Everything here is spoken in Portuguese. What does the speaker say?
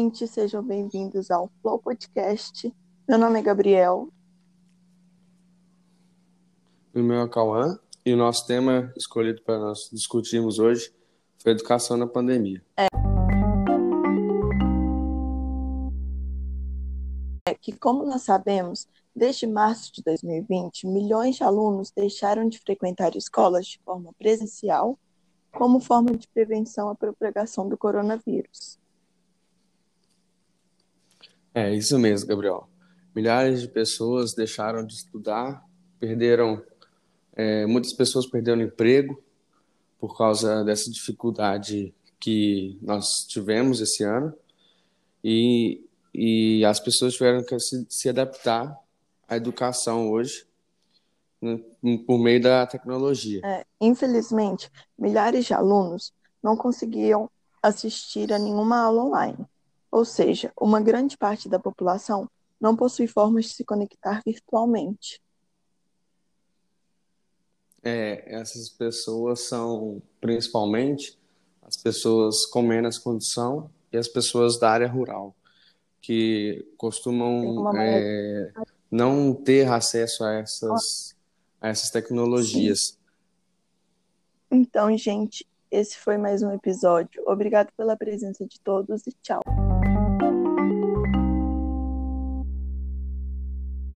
Gente, sejam bem-vindos ao Flow Podcast. Meu nome é Gabriel. O meu é Cauã e o nosso tema escolhido para nós discutirmos hoje foi educação na pandemia. É. é que, como nós sabemos, desde março de 2020, milhões de alunos deixaram de frequentar escolas de forma presencial como forma de prevenção à propagação do coronavírus. É isso mesmo, Gabriel. Milhares de pessoas deixaram de estudar, perderam, é, muitas pessoas perderam emprego por causa dessa dificuldade que nós tivemos esse ano e, e as pessoas tiveram que se, se adaptar à educação hoje né, por meio da tecnologia. É, infelizmente, milhares de alunos não conseguiam assistir a nenhuma aula online. Ou seja, uma grande parte da população não possui formas de se conectar virtualmente. É, essas pessoas são principalmente as pessoas com menos condição e as pessoas da área rural, que costumam é, não ter acesso a essas a essas tecnologias. Então, gente, esse foi mais um episódio. Obrigado pela presença de todos e tchau.